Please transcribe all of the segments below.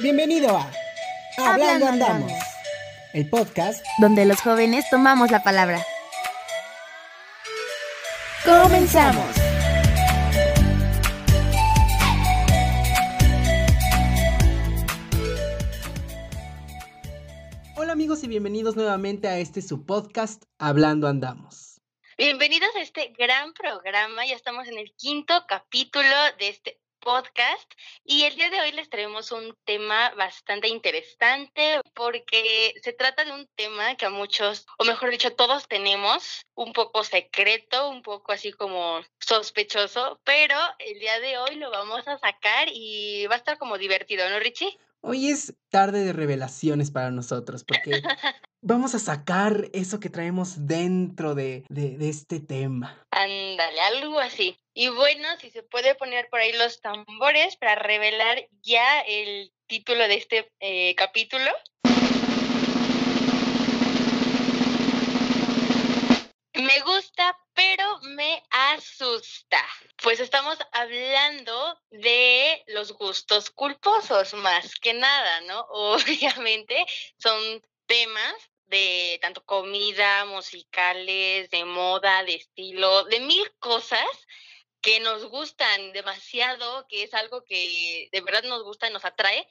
Bienvenido a Hablando Hablando Andamos, Andamos. el podcast. donde los jóvenes tomamos la palabra. Comenzamos. Hola amigos y bienvenidos nuevamente a este su podcast Hablando Andamos. Bienvenidos a este gran programa. Ya estamos en el quinto capítulo de este podcast y el día de hoy les traemos un tema bastante interesante porque se trata de un tema que a muchos, o mejor dicho, todos tenemos un poco secreto, un poco así como sospechoso, pero el día de hoy lo vamos a sacar y va a estar como divertido, ¿no, Richie? Hoy es tarde de revelaciones para nosotros porque vamos a sacar eso que traemos dentro de, de- este tema. Ándale, algo así. Y bueno, si se puede poner por ahí los tambores para revelar ya el título de este eh, capítulo. Me gusta, pero me asusta. Pues estamos hablando de los gustos culposos, más que nada, ¿no? Obviamente son temas de tanto comida, musicales, de moda, de estilo, de mil cosas que nos gustan demasiado, que es algo que de verdad nos gusta y nos atrae,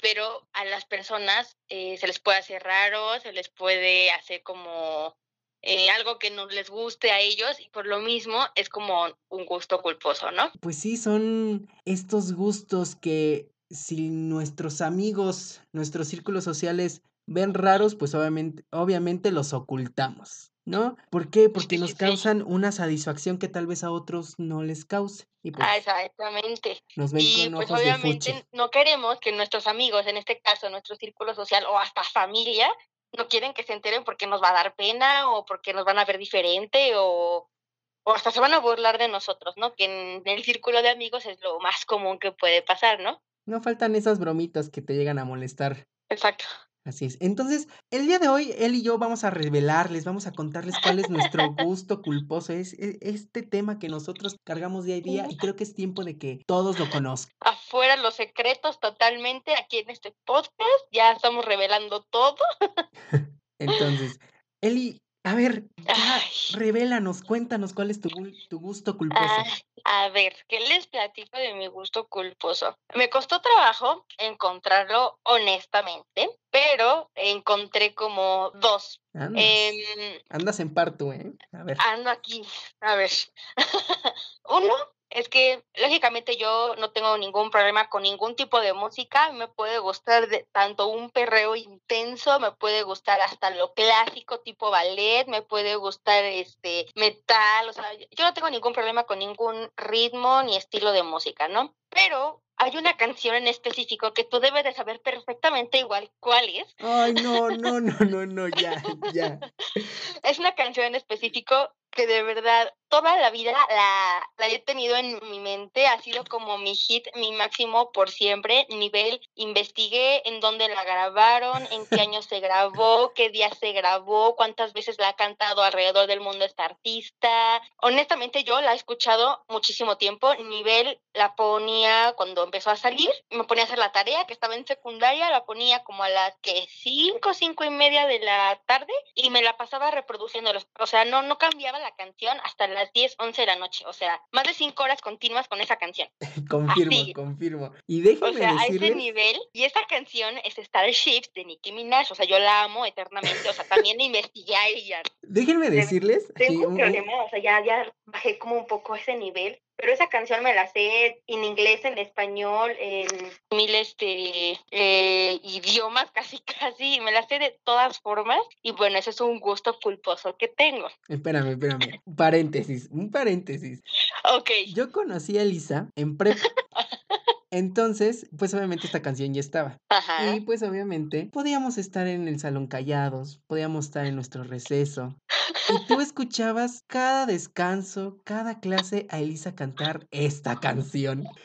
pero a las personas eh, se les puede hacer raro, se les puede hacer como eh, algo que no les guste a ellos y por lo mismo es como un gusto culposo, ¿no? Pues sí, son estos gustos que si nuestros amigos, nuestros círculos sociales ven raros, pues obviamente, obviamente los ocultamos, ¿no? ¿Por qué? Porque nos causan una satisfacción que tal vez a otros no les cause. Y pues Ah, exactamente. nos ven Y con pues ojos de fuchi. obviamente no queremos que nuestros amigos, en este caso nuestro círculo social o hasta familia, no quieren que se enteren porque nos va a dar pena o porque nos van a ver diferente o, o hasta se van a burlar de nosotros, ¿no? Que en el círculo de amigos es lo más común que puede pasar, ¿no? No faltan esas bromitas que te llegan a molestar. Exacto. Así es. Entonces, el día de hoy, él y yo vamos a revelarles, vamos a contarles cuál es nuestro gusto culposo. Es e- este tema que nosotros cargamos día a día y creo que es tiempo de que todos lo conozcan. Afuera los secretos totalmente aquí en este podcast, ya estamos revelando todo. Entonces, Eli, a ver, ya revélanos, cuéntanos cuál es tu, gu- tu gusto culposo. Ah, a ver, ¿qué les platico de mi gusto culposo? Me costó trabajo encontrarlo honestamente, pero encontré como dos. Andas, Em, andas en parto, ¿eh? A ver. ando aquí, a ver. Uno es que lógicamente yo no tengo ningún problema con ningún tipo de música, me puede gustar de tanto un perreo intenso, me puede gustar hasta lo clásico tipo ballet, me puede gustar este metal, o sea, yo no tengo ningún problema con ningún ritmo ni estilo de música, ¿no? Pero hay una canción en específico que tú debes de saber perfectamente igual cuál es. Ay, no, no, no, no, no, ya, ya. Es una canción en específico que de verdad toda la vida la, la he tenido en mi mente, ha sido como mi hit, mi máximo por siempre, nivel, investigué en dónde la grabaron, en qué año se grabó, qué día se grabó, cuántas veces la ha cantado alrededor del mundo esta artista. Honestamente yo la he escuchado muchísimo tiempo, nivel la ponía cuando empezó a salir, me ponía a hacer la tarea que estaba en secundaria, la ponía como a las que cinco, cinco y media de la tarde y me la pasaba reproduciendo, o sea, no, no cambiaba la canción hasta las 10, 11 de la noche, o sea, más de cinco horas continuas con esa canción. Confirmo, Así. confirmo. Y O déjenme sea, a ese decirles, nivel, y esta canción es Starships de Nicki Minaj, o sea, yo la amo eternamente, o sea, también la investigué a ella. déjenme decirles, Tengo un un- problema, o sea, ya, ya bajé como un poco ese nivel, pero esa canción me la sé en inglés, en español, en mil este, eh, idiomas casi casi, me la sé de todas formas, y bueno, ese es un gusto culposo que tengo. espérame, espérame, un paréntesis, un paréntesis. Ok, Yo conocí a Elisa en prepa. Entonces, pues obviamente esta canción ya estaba. ajá. Y pues obviamente podíamos estar en el salón callados, podíamos estar en nuestro receso. Y tú escuchabas cada descanso, cada clase a Elisa cantar esta canción.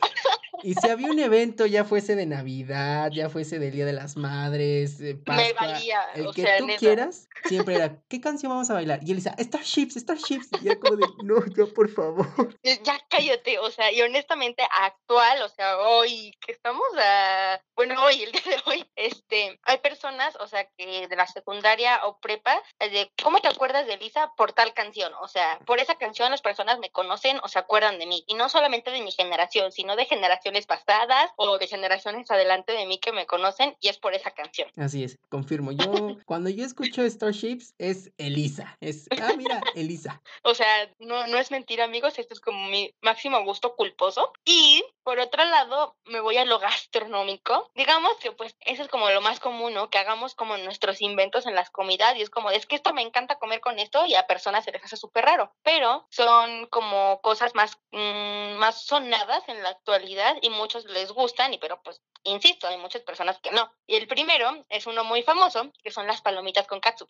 Y si había un evento, ya fuese de Navidad, ya fuese del Día de las Madres, de Me Pascua, valía, el que sea, tú neta. quieras, siempre era, ¿qué canción vamos a bailar? Y Elisa, Starships, Starships. Y era como de, no, ya por favor. Ya cállate, o sea, y honestamente actual, o sea, hoy que estamos a, bueno, hoy, el día de hoy, este, hay personas, o sea, que de la secundaria o prepa, de, ¿cómo te acuerdas de Lisa por tal canción? O sea, por esa canción las personas me conocen o se acuerdan de mí, y no solamente de mi generación, sino de generaciones pasadas o de generaciones adelante de mí que me conocen, y es por esa canción. Así es, confirmo. Yo, cuando yo escucho Starships, es Elisa. Es, ah, mira, Elisa. O sea, no, no es mentira, amigos, esto es como mi máximo gusto culposo. Y por otro lado, me voy a lo gastronómico. Digamos que pues eso es como lo más común, ¿no? Que hagamos como nuestros inventos en las comidas y es como, es que esto me encanta comer con esto y a personas se les hace súper raro. Pero son como cosas más, mm, más sonadas en la actualidad y muchos les gustan, y pero pues, insisto, hay muchas personas que no. Y el primero es uno muy famoso, que son las palomitas con catsup.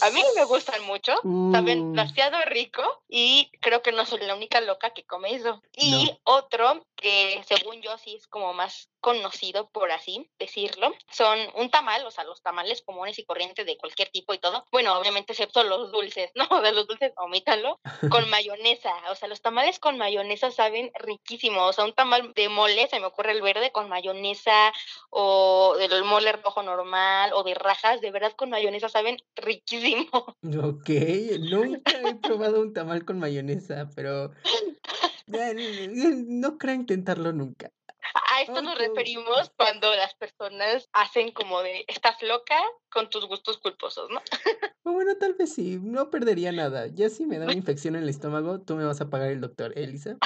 A mí me gustan mucho, saben Uh, demasiado rico y creo que no soy la única loca que come eso. Y No. otro que según yo sí es como más conocido, por así decirlo, son un tamal, o sea, los tamales comunes y corrientes de cualquier tipo y todo. Bueno, obviamente excepto los dulces, ¿no? De los dulces, omítanlo, con mayonesa. O sea, los tamales con mayonesa saben riquísimo. O sea, un tamal de mole, se me ocurre el verde con mayonesa o del mole rojo normal o de rajas, de verdad con mayonesa saben riquísimo. Ok, nunca he probado un tamal con mayonesa, pero no creo intentarlo nunca. A esto nos referimos cuando las personas hacen como de, estás loca con tus gustos culposos, ¿no? Bueno, tal vez sí, no perdería nada. Ya si me da una infección en el estómago, tú me vas a pagar el doctor, Elisa.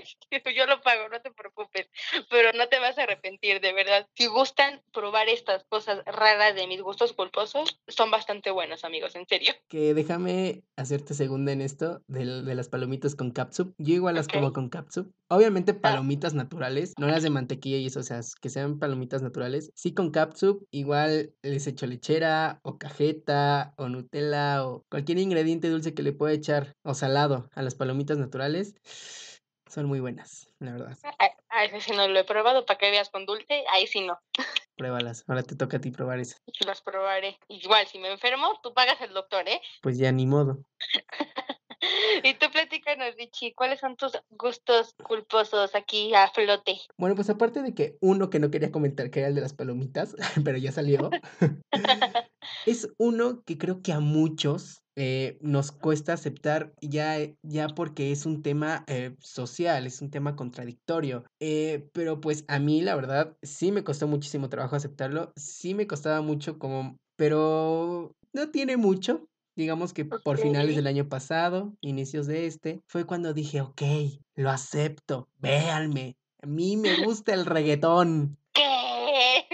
Yo lo pago, no te preocupes, pero no te vas a arrepentir, de verdad. Si gustan probar estas cosas raras de mis gustos culposos, son bastante buenos, amigos, en serio. Que déjame hacerte segunda en esto de, de las palomitas con catsup. Yo igual las como con catsup. Obviamente Ah, palomitas naturales, no las de mantequilla y eso, o sea, que sean palomitas naturales. Sí con catsup, igual les echo lechera o cajeta o Nutella o cualquier ingrediente dulce que le pueda echar o salado a las palomitas naturales. Son muy buenas, la verdad. a, ese sí no lo he probado, para que veas con dulce, ahí sí no, Pruébalas. Ahora te toca a ti probar eso. las probaré. Igual, si me enfermo, tú pagas el doctor, ¿eh? Pues ya ni modo. Y tú platícanos, Richie, ¿cuáles son tus gustos culposos aquí a flote? Bueno, pues aparte de que uno que no quería comentar, que era el de las palomitas, pero ya salió, es uno que creo que a muchos eh, nos cuesta aceptar ya, eh, ya porque es un tema eh, social, es un tema contradictorio. Eh, pero pues a mí, la verdad, sí me costó muchísimo trabajo aceptarlo, sí me costaba mucho como, pero no tiene mucho. Digamos que por finales del año pasado, inicios de este, fue cuando dije, ok, lo acepto, véanme, a mí me gusta el reggaetón. ¿Qué?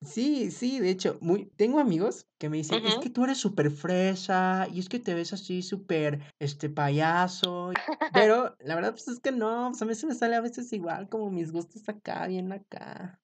Sí, sí, de hecho, muy, tengo amigos que me dicen, es Ujú. que tú eres súper fresa y es que te ves así súper, este, payaso. Pero la verdad, pues es que no, pues a mí se me sale a veces igual como mis gustos acá, bien acá.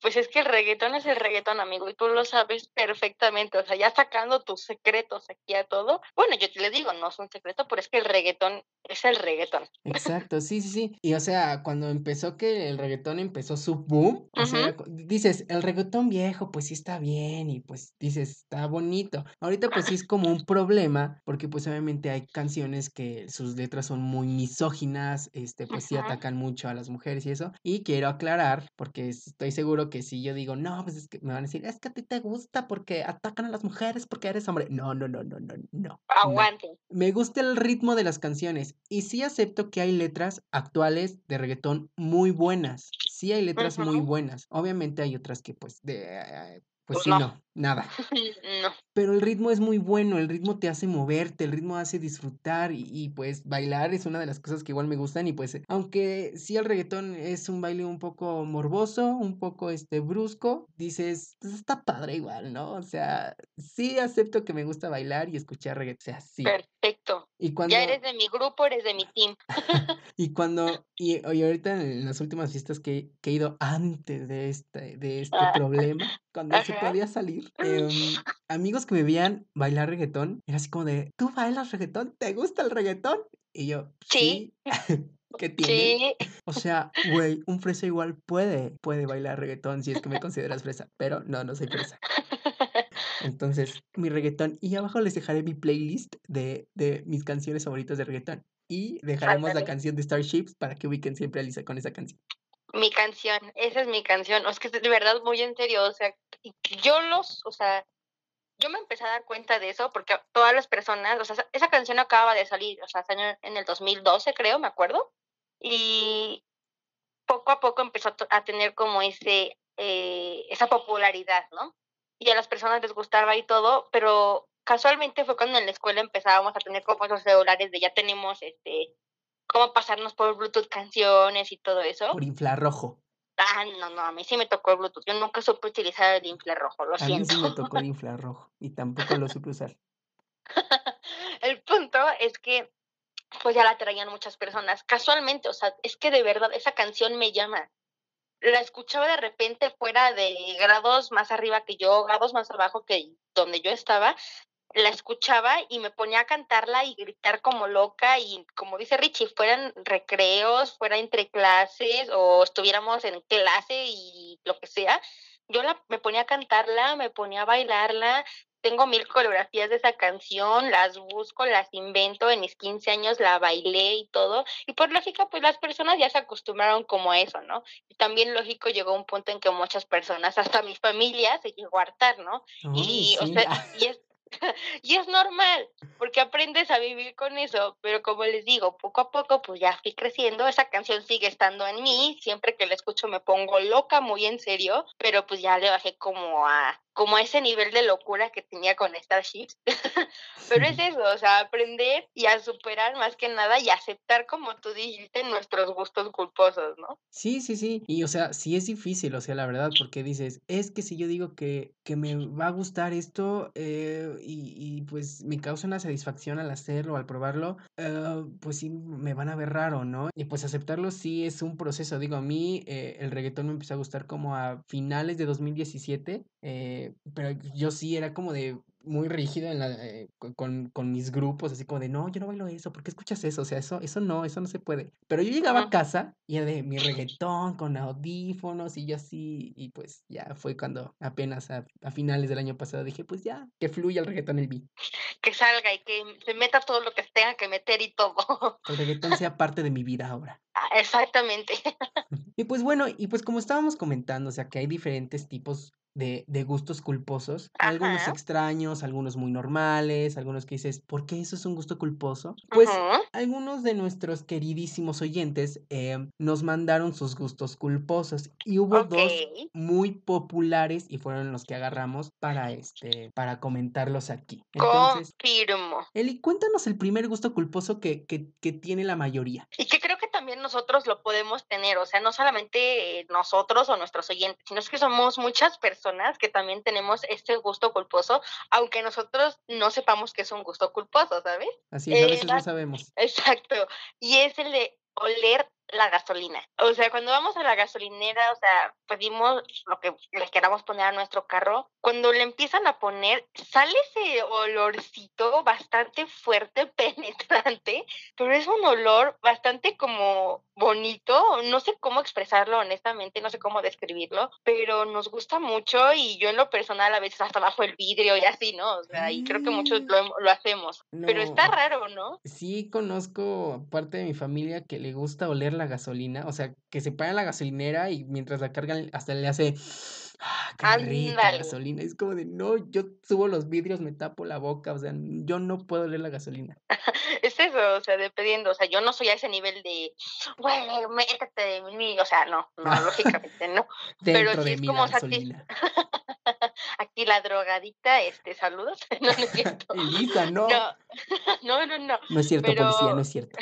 Pues es que el reggaetón es el reggaetón, amigo, y tú lo sabes perfectamente. O sea, ya sacando tus secretos aquí a todo. Bueno, yo te les digo, no es un secreto, pero es que el reggaetón es el reggaetón. Exacto, sí, sí, sí. Y o sea, cuando empezó que el reggaetón empezó su boom, o sea, Ujú. era cu- dices, el reggaetón viejo, pues sí está bien y pues dices, está bonito. Ahorita pues sí es como un problema, porque pues obviamente hay canciones que sus letras son muy misóginas, este, pues sí atacan mucho a las mujeres y eso. Y quiero aclarar, porque estoy seguro que si yo digo, no, pues es que me van a decir, es que a ti te gusta porque atacan a las mujeres porque eres hombre. No, no, no, no, no, no. no. Aguanten. Me gusta el ritmo de las canciones y sí acepto que hay letras actuales de reggaetón muy buenas. Sí hay letras muy buenas. Obviamente hay otras que pues de eh, pues Pues sí no. no, nada. No. Pero el ritmo es muy bueno, el ritmo te hace moverte, el ritmo hace disfrutar y, y, pues bailar es una de las cosas que igual me gustan y pues aunque sí el reggaetón es un baile un poco morboso, un poco este brusco, dices, pues está padre igual, ¿no? O sea, sí acepto que me gusta bailar y escuchar reggaetón, o sea, sí. Perfecto. Y Ya cuando eres de mi grupo, eres de mi team. y cuando y, y ahorita en las últimas fiestas que, que he ido antes de este de este Ah, problema, cuando se podía salir, em, amigos que me veían bailar reggaetón, era así como de, ¿tú bailas reggaetón? ¿Te gusta el reggaetón? Y yo, Sí. sí. ¿Qué tiene? O sea, güey, un fresa igual puede, puede bailar reggaetón si es que me consideras fresa, pero no, no soy fresa. Entonces, mi reggaetón. Y abajo les dejaré mi playlist de, de mis canciones favoritas de reggaetón. Y dejaremos la canción de Starships para que ubiquen siempre a Lisa con esa canción. Mi canción, esa es mi canción. O es que de verdad muy en serio. O sea, yo los, o sea, yo me empecé a dar cuenta de eso porque todas las personas, o sea, esa canción acaba de salir, o sea, en el 2012 creo, me acuerdo, y poco a poco empezó a tener como ese, eh, esa popularidad, ¿no? Y a las personas les gustaba y todo, pero casualmente fue cuando en la escuela empezábamos a tener como esos celulares de ya tenemos, este, cómo pasarnos por Bluetooth canciones y todo eso. Por infrarrojo. Ah, no, no, a mí sí me tocó el Bluetooth. Yo nunca supe utilizar el infrarrojo, lo siento. A mí sí me tocó el infrarrojo y tampoco lo supe usar. el punto es que pues ya la traían muchas personas. Casualmente, o sea, es que de verdad esa canción me llama. La escuchaba de repente fuera de grados más arriba que yo, grados más abajo que donde yo estaba, la escuchaba y me ponía a cantarla y gritar como loca y como dice Richie, fueran recreos, fuera entre clases o estuviéramos en clase y lo que sea, yo la, me ponía a cantarla, me ponía a bailarla, tengo mil coreografías de esa canción, las busco, las invento, en mis 15 años la bailé y todo, y por lógica, pues las personas ya se acostumbraron como a eso, ¿no? Y también lógico llegó un punto en que muchas personas, hasta mi familia, se llegó a hartar, ¿no? y, o sea, y es, y es normal, porque aprendes a vivir con eso, pero como les digo, poco a poco pues ya fui creciendo, esa canción sigue estando en mí, siempre que la escucho me pongo loca, muy en serio, pero pues ya le bajé como a como a ese nivel de locura que tenía con Starships. Pero es eso, o sea, aprender y a superar más que nada y aceptar, como tú dijiste, nuestros gustos culposos, ¿no? Sí, sí, sí. Y o sea, sí es difícil, o sea, la verdad, porque dices, es que si yo digo que, que me va a gustar esto eh, y, y, pues me causa una satisfacción al hacerlo, al probarlo, eh, pues sí me van a ver raro, ¿no? Y pues aceptarlo sí es un proceso. Digo, a mí eh, el reggaetón me empezó a gustar como a finales de 2017. Eh, pero yo sí era como de muy rígido en la, eh, con, con, mis grupos, así como de, no, yo no bailo eso, ¿por qué escuchas eso? O sea, eso, eso no, eso no se puede. Pero yo llegaba a casa y era de mi reggaetón con audífonos y yo así, y pues ya fue cuando apenas a, a finales del año pasado dije, pues ya, que fluya el reggaetón el beat. Que salga y que se meta todo lo que tenga que meter y todo. Que el reggaetón sea parte de mi vida ahora. Ah, exactamente. Y pues bueno, y pues como estábamos comentando, o sea, que hay diferentes tipos de, de gustos culposos, algunos extraños, algunos muy normales, algunos que dices, ¿por qué eso es un gusto culposo? Pues algunos de nuestros queridísimos oyentes eh, nos mandaron sus gustos culposos y hubo dos muy populares y fueron los que agarramos para este, para comentarlos aquí. Entonces, Confirmo. Eli, cuéntanos el primer gusto culposo que, que, que tiene la mayoría. Y que creo que también nosotros lo podemos tener, o sea, no solamente nosotros o nuestros oyentes, sino es que somos muchas personas que también tenemos este gusto culposo, aunque nosotros no sepamos que es un gusto culposo, ¿sabes? Así es, a veces no sabemos. Exacto. Y es el de oler la gasolina. O sea, cuando vamos a la gasolinera, o sea, pedimos lo que le queramos poner a nuestro carro, cuando le empiezan a poner, sale ese olorcito bastante fuerte, penetrante, pero es un olor bastante como bonito, no sé cómo expresarlo honestamente, no sé cómo describirlo, pero nos gusta mucho y yo en lo personal a veces hasta bajo el vidrio y así, ¿no? O sea, y creo que muchos lo, lo hacemos, pero está raro, ¿no? Sí, conozco parte de mi familia que le gusta oler la gasolina, o sea, que se para en la gasolinera y mientras la cargan hasta le hace ¡Ah, qué rica gasolina! Es como de, no, yo subo los vidrios, me tapo la boca, o sea, yo no puedo leer la gasolina. es eso, o sea, dependiendo, o sea, yo no soy a ese nivel de, bueno, métete de mí, o sea, no, no, lógicamente no. Pero sí es como, gasolina. aquí la drogadita, este, saludos. No, no es cierto. Elisa, no. No, no, no. No, es cierto, policía, no es cierto.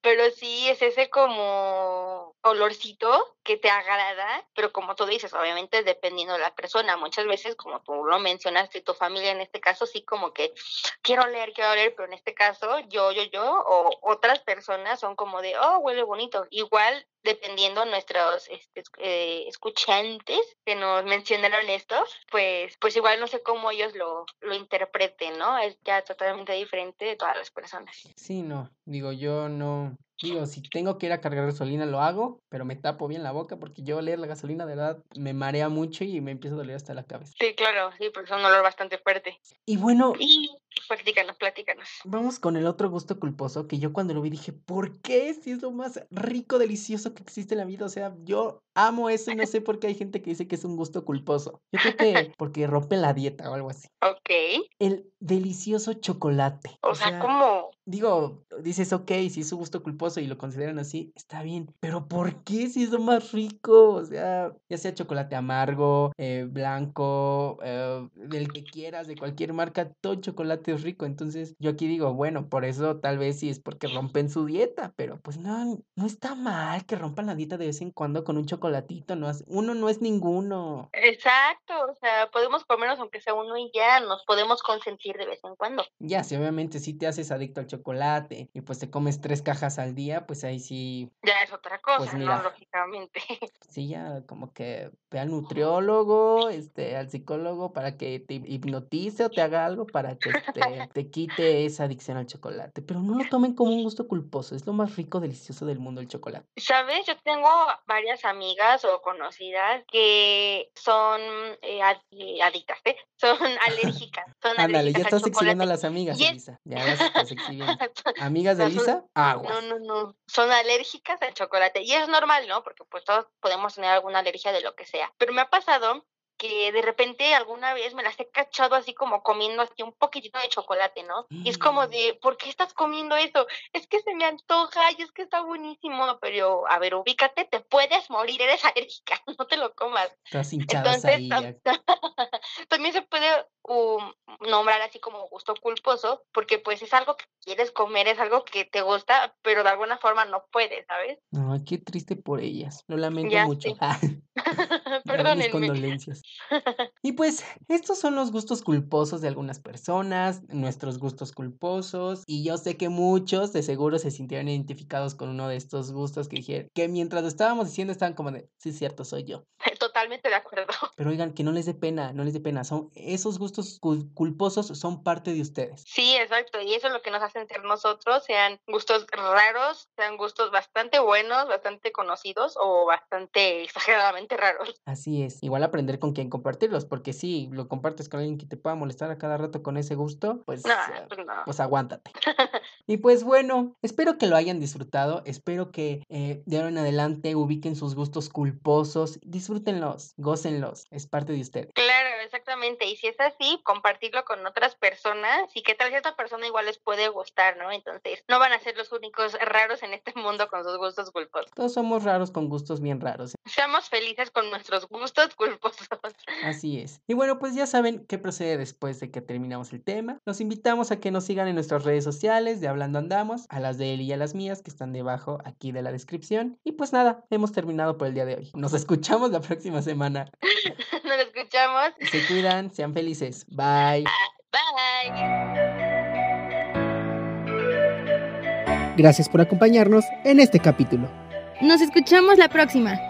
Pero sí es ese como olorcito que te agrada, pero como tú dices, obviamente dependiendo de la persona, muchas veces como tú lo mencionaste, tu familia en este caso sí como que quiero leer, quiero leer, pero en este caso yo, yo, yo o otras personas son como de, oh, huele bonito. Igual dependiendo nuestros este, eh, escuchantes que nos mencionaron esto, pues, pues igual no sé cómo ellos lo, lo interpreten, ¿no? Es ya totalmente diferente de todas las personas. Sí, no, digo, yo no, Digo, si tengo que ir a cargar gasolina, lo hago, pero me tapo bien la boca porque yo leer la gasolina de verdad me marea mucho y me empieza a doler hasta la cabeza. Sí, claro, sí, porque es un olor bastante fuerte. Y bueno, Y platícanos, platícanos. vamos con el otro gusto culposo que yo cuando lo vi dije, ¿por qué? Si es lo más rico, delicioso que existe en la vida. O sea, yo amo eso y no sé por qué hay gente que dice que es un gusto culposo. Yo creo que porque rompe la dieta o algo así. Ok. El delicioso chocolate. O sea, como... Digo, dices, ok, si es su gusto culposo y lo consideran así, está bien. Pero ¿por qué si es lo más rico? O sea, ya sea chocolate amargo, eh, blanco, eh, del que quieras, de cualquier marca, todo chocolate es rico. Entonces, yo aquí digo, bueno, por eso tal vez sí es porque rompen su dieta, pero pues no, no está mal que rompan la dieta de vez en cuando con un chocolatito. No hace- uno no es ninguno. Exacto, o sea, podemos comernos aunque sea uno y ya, nos podemos consentir de vez en cuando. Ya, si obviamente si te haces adicto al chocolate y pues te comes tres cajas al día, pues ahí sí Ya es otra cosa, Pues ¿no? mira. Lógicamente. Sí, ya como que ve al nutriólogo, este, al psicólogo para que te hipnotice o te haga algo para que este, te quite esa adicción al chocolate. Pero no lo tomen como un gusto culposo, es lo más rico, delicioso del mundo el chocolate. ¿Sabes? Yo tengo varias amigas o conocidas que son eh, eh, adictas, ¿eh? Son alérgicas. Ándale, ya estás exhibiendo a las amigas, Y es- Elisa. Ya las estás exhibiendo. Amigas de No, Elisa, aguas. No, no, no. Son alérgicas al chocolate. Y es normal, ¿no? Porque pues todos podemos tener alguna alergia de lo que sea. Pero me ha pasado que de repente alguna vez me las he cachado así como comiendo así un poquitito de chocolate, ¿no? Y es como Mm. de, ¿por qué estás comiendo eso? Es que se me antoja y es que está buenísimo, pero a ver, ubícate, te puedes morir, eres alérgica, no te lo comas. Hinchadas Entonces, ahí. también se puede um, nombrar así como gusto culposo, porque pues es algo que quieres comer, es algo que te gusta, pero de alguna forma no puedes, ¿sabes? Ay, qué triste por ellas. Lo lamento Ya mucho. sé. Dar mis Perdónenme. condolencias. Y pues, estos son los gustos culposos de algunas personas, nuestros gustos culposos, y yo sé que muchos de seguro se sintieron identificados con uno de estos gustos que dijeron, que mientras lo estábamos diciendo estaban como de, sí, cierto, soy yo. Totalmente de acuerdo. Pero oigan, que no les dé pena, no les dé pena, son esos gustos cul- culposos son parte de ustedes. Sí, exacto, y eso es lo que nos hacen ser nosotros, sean gustos raros, sean gustos bastante buenos, bastante conocidos o bastante exageradamente raros. Así es, igual aprender con quién compartirlos, porque si lo compartes con alguien que te pueda molestar a cada rato con ese gusto, pues, No, eh, pues no. pues aguántate. Y pues bueno, espero que lo hayan disfrutado, espero que eh, de ahora en adelante ubiquen sus gustos culposos, disfrútenlos, gócenlos, es parte de. Claro, exactamente. Y si es así, compartirlo con otras personas y que tal esta persona igual les puede gustar, ¿no? Entonces, no van a ser los únicos raros en este mundo con sus gustos culposos. Todos somos raros con gustos bien raros. Seamos felices con nuestros gustos culposos. Así es. Y bueno, pues ya saben qué procede después de que terminamos el tema. Los invitamos a que nos sigan en nuestras redes sociales de Hablando Andamos, a las de él y a las mías que están debajo aquí de la descripción. Y pues nada, hemos terminado por el día de hoy. Nos escuchamos la próxima semana. Nos escuchamos. Se cuidan, sean felices. Bye. Bye. Gracias por acompañarnos en este capítulo. Nos escuchamos la próxima.